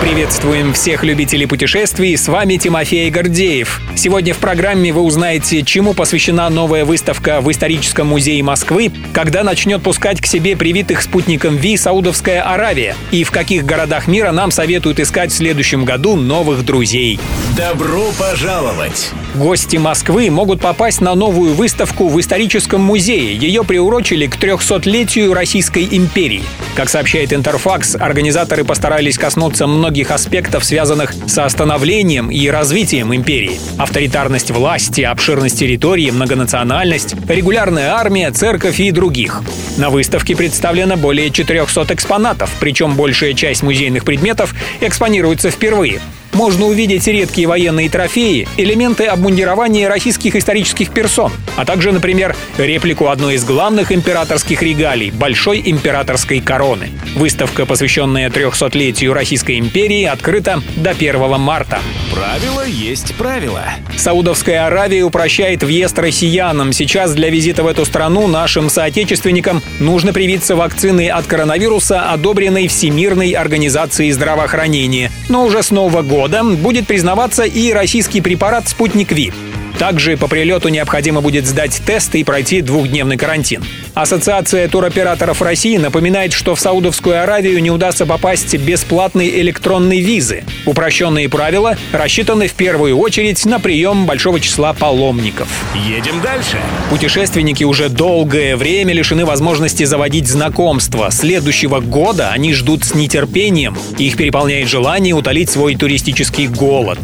Приветствуем всех любителей путешествий, с вами Тимофей Гордеев. Сегодня в программе вы узнаете, чему посвящена новая выставка в Историческом музее Москвы, когда начнет пускать к себе привитых спутником ВИ Саудовская Аравия, и в каких городах мира нам советуют искать в следующем году новых друзей. Добро пожаловать! Гости Москвы могут попасть на новую выставку в историческом музее. Ее приурочили к 300-летию Российской империи. Как сообщает Интерфакс, организаторы постарались коснуться многих аспектов, связанных со становлением и развитием империи. Авторитарность власти, обширность территории, многонациональность, регулярная армия, церковь и других. На выставке представлено более 400 экспонатов, причем большая часть музейных предметов экспонируется впервые можно увидеть редкие военные трофеи, элементы обмундирования российских исторических персон, а также, например, реплику одной из главных императорских регалий – Большой императорской короны. Выставка, посвященная 300-летию Российской империи, открыта до 1 марта. Правило есть правило. Саудовская Аравия упрощает въезд россиянам. Сейчас для визита в эту страну нашим соотечественникам нужно привиться вакциной от коронавируса, одобренной Всемирной организацией здравоохранения. Но уже с Нового года будет признаваться и российский препарат «Спутник Ви». Также по прилету необходимо будет сдать тест и пройти двухдневный карантин. Ассоциация туроператоров России напоминает, что в Саудовскую Аравию не удастся попасть бесплатной электронной визы. Упрощенные правила рассчитаны в первую очередь на прием большого числа паломников. Едем дальше. Путешественники уже долгое время лишены возможности заводить знакомства. Следующего года они ждут с нетерпением. Их переполняет желание утолить свой туристический голод.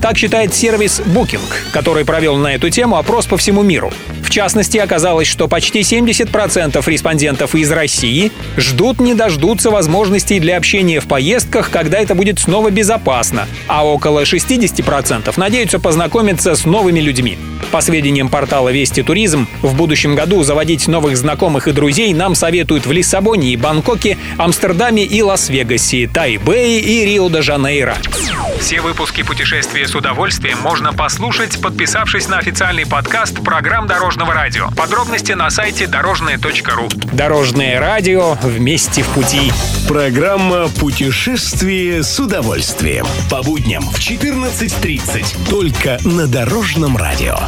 Так считает сервис Booking, который провел на эту тему опрос по всему миру. В частности, оказалось, что почти 70% респондентов из России ждут не дождутся возможностей для общения в поездках, когда это будет снова безопасно, а около 60% надеются познакомиться с новыми людьми. По сведениям портала Вести Туризм, в будущем году заводить новых знакомых и друзей нам советуют в Лиссабоне и Бангкоке, Амстердаме и Лас-Вегасе, Тайбэе и Рио-де-Жанейро. Все выпуски «Путешествия с удовольствием» можно послушать, подписавшись на официальный подкаст программ Дорожного радио. Подробности на сайте дорожное.ру. Дорожное радио вместе в пути. Программа «Путешествие с удовольствием». По будням в 14.30. Только на Дорожном радио.